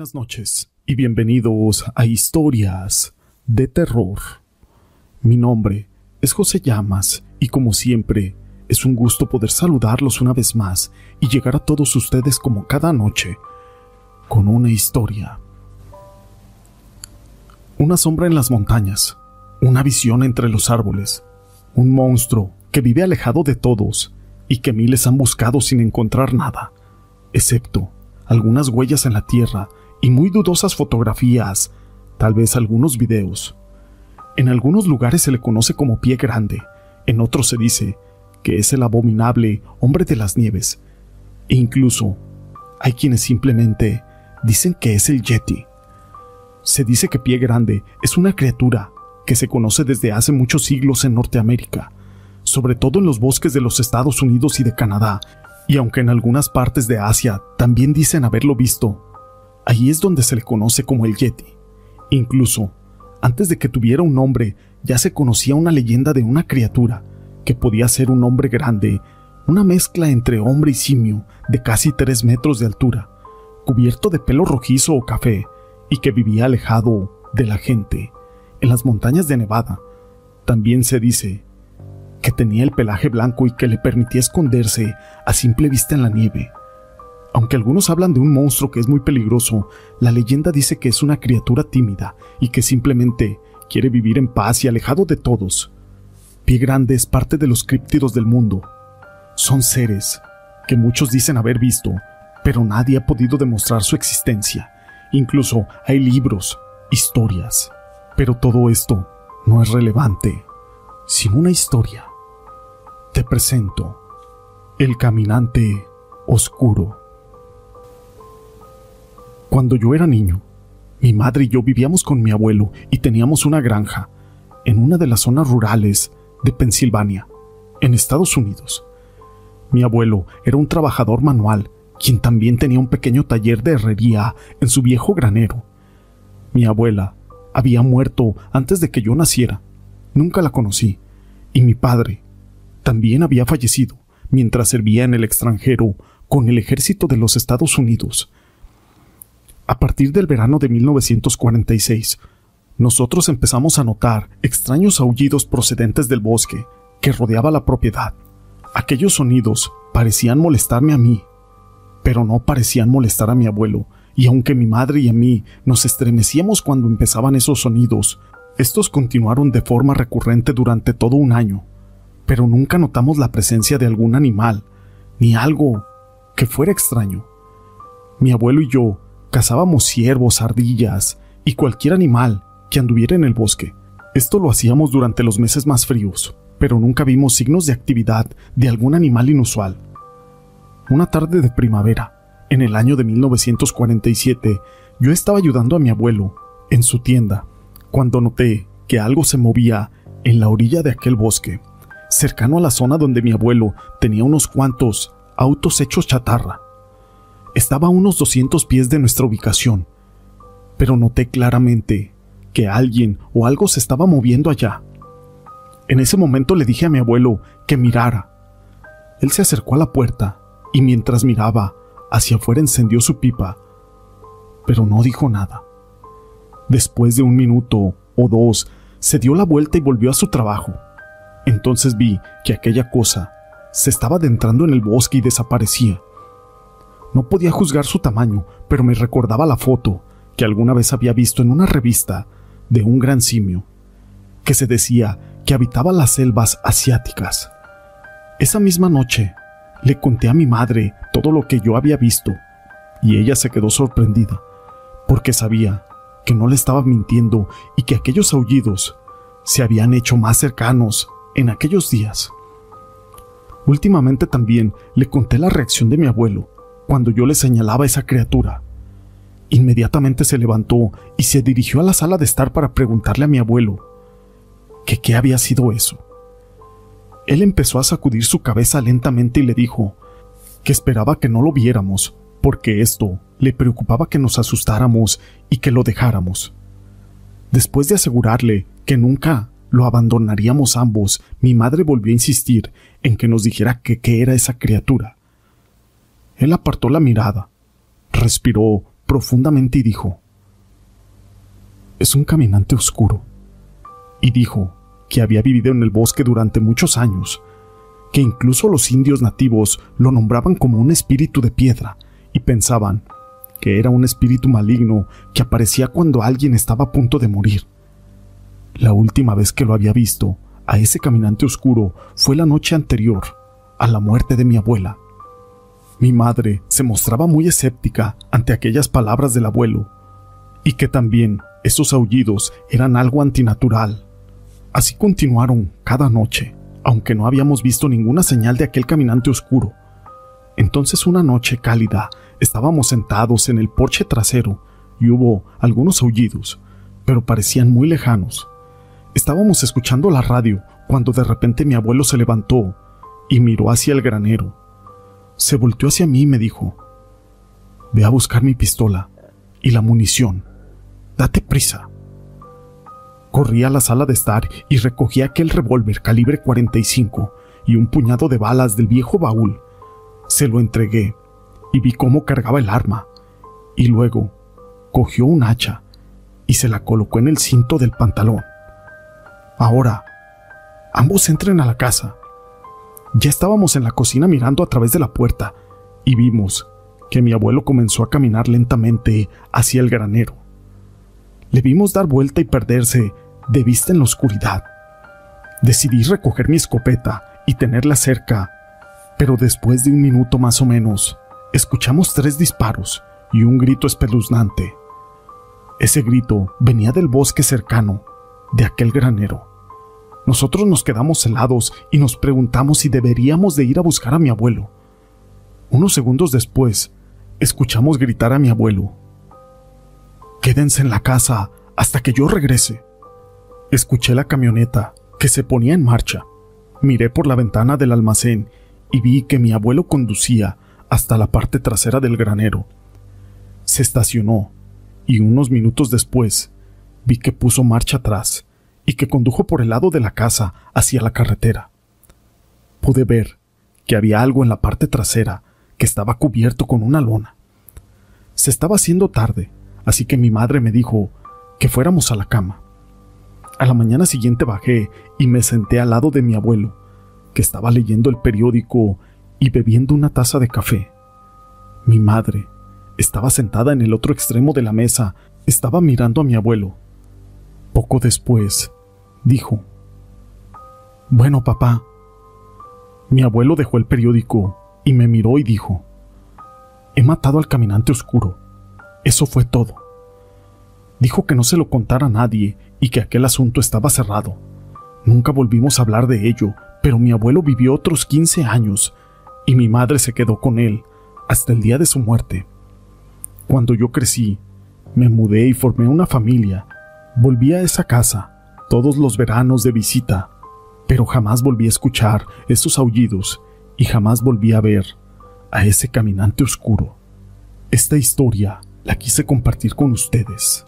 Buenas noches y bienvenidos a Historias de Terror. Mi nombre es José Llamas y como siempre es un gusto poder saludarlos una vez más y llegar a todos ustedes como cada noche con una historia. Una sombra en las montañas, una visión entre los árboles, un monstruo que vive alejado de todos y que miles han buscado sin encontrar nada, excepto algunas huellas en la tierra y muy dudosas fotografías, tal vez algunos videos. En algunos lugares se le conoce como pie grande, en otros se dice que es el abominable hombre de las nieves, e incluso hay quienes simplemente dicen que es el Yeti. Se dice que pie grande es una criatura que se conoce desde hace muchos siglos en Norteamérica, sobre todo en los bosques de los Estados Unidos y de Canadá, y aunque en algunas partes de Asia también dicen haberlo visto, Ahí es donde se le conoce como el Yeti. Incluso, antes de que tuviera un nombre, ya se conocía una leyenda de una criatura que podía ser un hombre grande, una mezcla entre hombre y simio de casi tres metros de altura, cubierto de pelo rojizo o café, y que vivía alejado de la gente, en las montañas de Nevada. También se dice que tenía el pelaje blanco y que le permitía esconderse a simple vista en la nieve. Aunque algunos hablan de un monstruo que es muy peligroso, la leyenda dice que es una criatura tímida y que simplemente quiere vivir en paz y alejado de todos. Pie Grande es parte de los críptidos del mundo. Son seres que muchos dicen haber visto, pero nadie ha podido demostrar su existencia. Incluso hay libros, historias. Pero todo esto no es relevante sin una historia. Te presento El Caminante Oscuro. Cuando yo era niño, mi madre y yo vivíamos con mi abuelo y teníamos una granja en una de las zonas rurales de Pensilvania, en Estados Unidos. Mi abuelo era un trabajador manual, quien también tenía un pequeño taller de herrería en su viejo granero. Mi abuela había muerto antes de que yo naciera. Nunca la conocí. Y mi padre también había fallecido mientras servía en el extranjero con el ejército de los Estados Unidos a partir del verano de 1946, nosotros empezamos a notar extraños aullidos procedentes del bosque que rodeaba la propiedad. Aquellos sonidos parecían molestarme a mí, pero no parecían molestar a mi abuelo, y aunque mi madre y a mí nos estremecíamos cuando empezaban esos sonidos, estos continuaron de forma recurrente durante todo un año, pero nunca notamos la presencia de algún animal, ni algo que fuera extraño. Mi abuelo y yo Cazábamos ciervos, ardillas y cualquier animal que anduviera en el bosque. Esto lo hacíamos durante los meses más fríos, pero nunca vimos signos de actividad de algún animal inusual. Una tarde de primavera, en el año de 1947, yo estaba ayudando a mi abuelo en su tienda, cuando noté que algo se movía en la orilla de aquel bosque, cercano a la zona donde mi abuelo tenía unos cuantos autos hechos chatarra. Estaba a unos 200 pies de nuestra ubicación, pero noté claramente que alguien o algo se estaba moviendo allá. En ese momento le dije a mi abuelo que mirara. Él se acercó a la puerta y mientras miraba, hacia afuera encendió su pipa, pero no dijo nada. Después de un minuto o dos, se dio la vuelta y volvió a su trabajo. Entonces vi que aquella cosa se estaba adentrando en el bosque y desaparecía. No podía juzgar su tamaño, pero me recordaba la foto que alguna vez había visto en una revista de un gran simio, que se decía que habitaba las selvas asiáticas. Esa misma noche le conté a mi madre todo lo que yo había visto, y ella se quedó sorprendida, porque sabía que no le estaba mintiendo y que aquellos aullidos se habían hecho más cercanos en aquellos días. Últimamente también le conté la reacción de mi abuelo cuando yo le señalaba esa criatura. Inmediatamente se levantó y se dirigió a la sala de estar para preguntarle a mi abuelo que qué había sido eso. Él empezó a sacudir su cabeza lentamente y le dijo que esperaba que no lo viéramos, porque esto le preocupaba que nos asustáramos y que lo dejáramos. Después de asegurarle que nunca lo abandonaríamos ambos, mi madre volvió a insistir en que nos dijera qué era esa criatura. Él apartó la mirada, respiró profundamente y dijo, Es un caminante oscuro. Y dijo que había vivido en el bosque durante muchos años, que incluso los indios nativos lo nombraban como un espíritu de piedra y pensaban que era un espíritu maligno que aparecía cuando alguien estaba a punto de morir. La última vez que lo había visto, a ese caminante oscuro, fue la noche anterior, a la muerte de mi abuela. Mi madre se mostraba muy escéptica ante aquellas palabras del abuelo, y que también esos aullidos eran algo antinatural. Así continuaron cada noche, aunque no habíamos visto ninguna señal de aquel caminante oscuro. Entonces una noche cálida estábamos sentados en el porche trasero y hubo algunos aullidos, pero parecían muy lejanos. Estábamos escuchando la radio cuando de repente mi abuelo se levantó y miró hacia el granero se volteó hacia mí y me dijo, Ve a buscar mi pistola y la munición. Date prisa. Corrí a la sala de estar y recogí aquel revólver calibre 45 y un puñado de balas del viejo baúl. Se lo entregué y vi cómo cargaba el arma. Y luego cogió un hacha y se la colocó en el cinto del pantalón. Ahora, ambos entren a la casa ya estábamos en la cocina mirando a través de la puerta y vimos que mi abuelo comenzó a caminar lentamente hacia el granero. Le vimos dar vuelta y perderse de vista en la oscuridad. Decidí recoger mi escopeta y tenerla cerca, pero después de un minuto más o menos, escuchamos tres disparos y un grito espeluznante. Ese grito venía del bosque cercano, de aquel granero. Nosotros nos quedamos helados y nos preguntamos si deberíamos de ir a buscar a mi abuelo. Unos segundos después, escuchamos gritar a mi abuelo. Quédense en la casa hasta que yo regrese. Escuché la camioneta que se ponía en marcha. Miré por la ventana del almacén y vi que mi abuelo conducía hasta la parte trasera del granero. Se estacionó y unos minutos después vi que puso marcha atrás y que condujo por el lado de la casa hacia la carretera. Pude ver que había algo en la parte trasera que estaba cubierto con una lona. Se estaba haciendo tarde, así que mi madre me dijo que fuéramos a la cama. A la mañana siguiente bajé y me senté al lado de mi abuelo, que estaba leyendo el periódico y bebiendo una taza de café. Mi madre estaba sentada en el otro extremo de la mesa, estaba mirando a mi abuelo. Poco después, dijo. Bueno, papá. Mi abuelo dejó el periódico y me miró y dijo, He matado al caminante oscuro. Eso fue todo. Dijo que no se lo contara a nadie y que aquel asunto estaba cerrado. Nunca volvimos a hablar de ello, pero mi abuelo vivió otros 15 años y mi madre se quedó con él hasta el día de su muerte. Cuando yo crecí, me mudé y formé una familia. Volví a esa casa todos los veranos de visita, pero jamás volví a escuchar esos aullidos y jamás volví a ver a ese caminante oscuro. Esta historia la quise compartir con ustedes.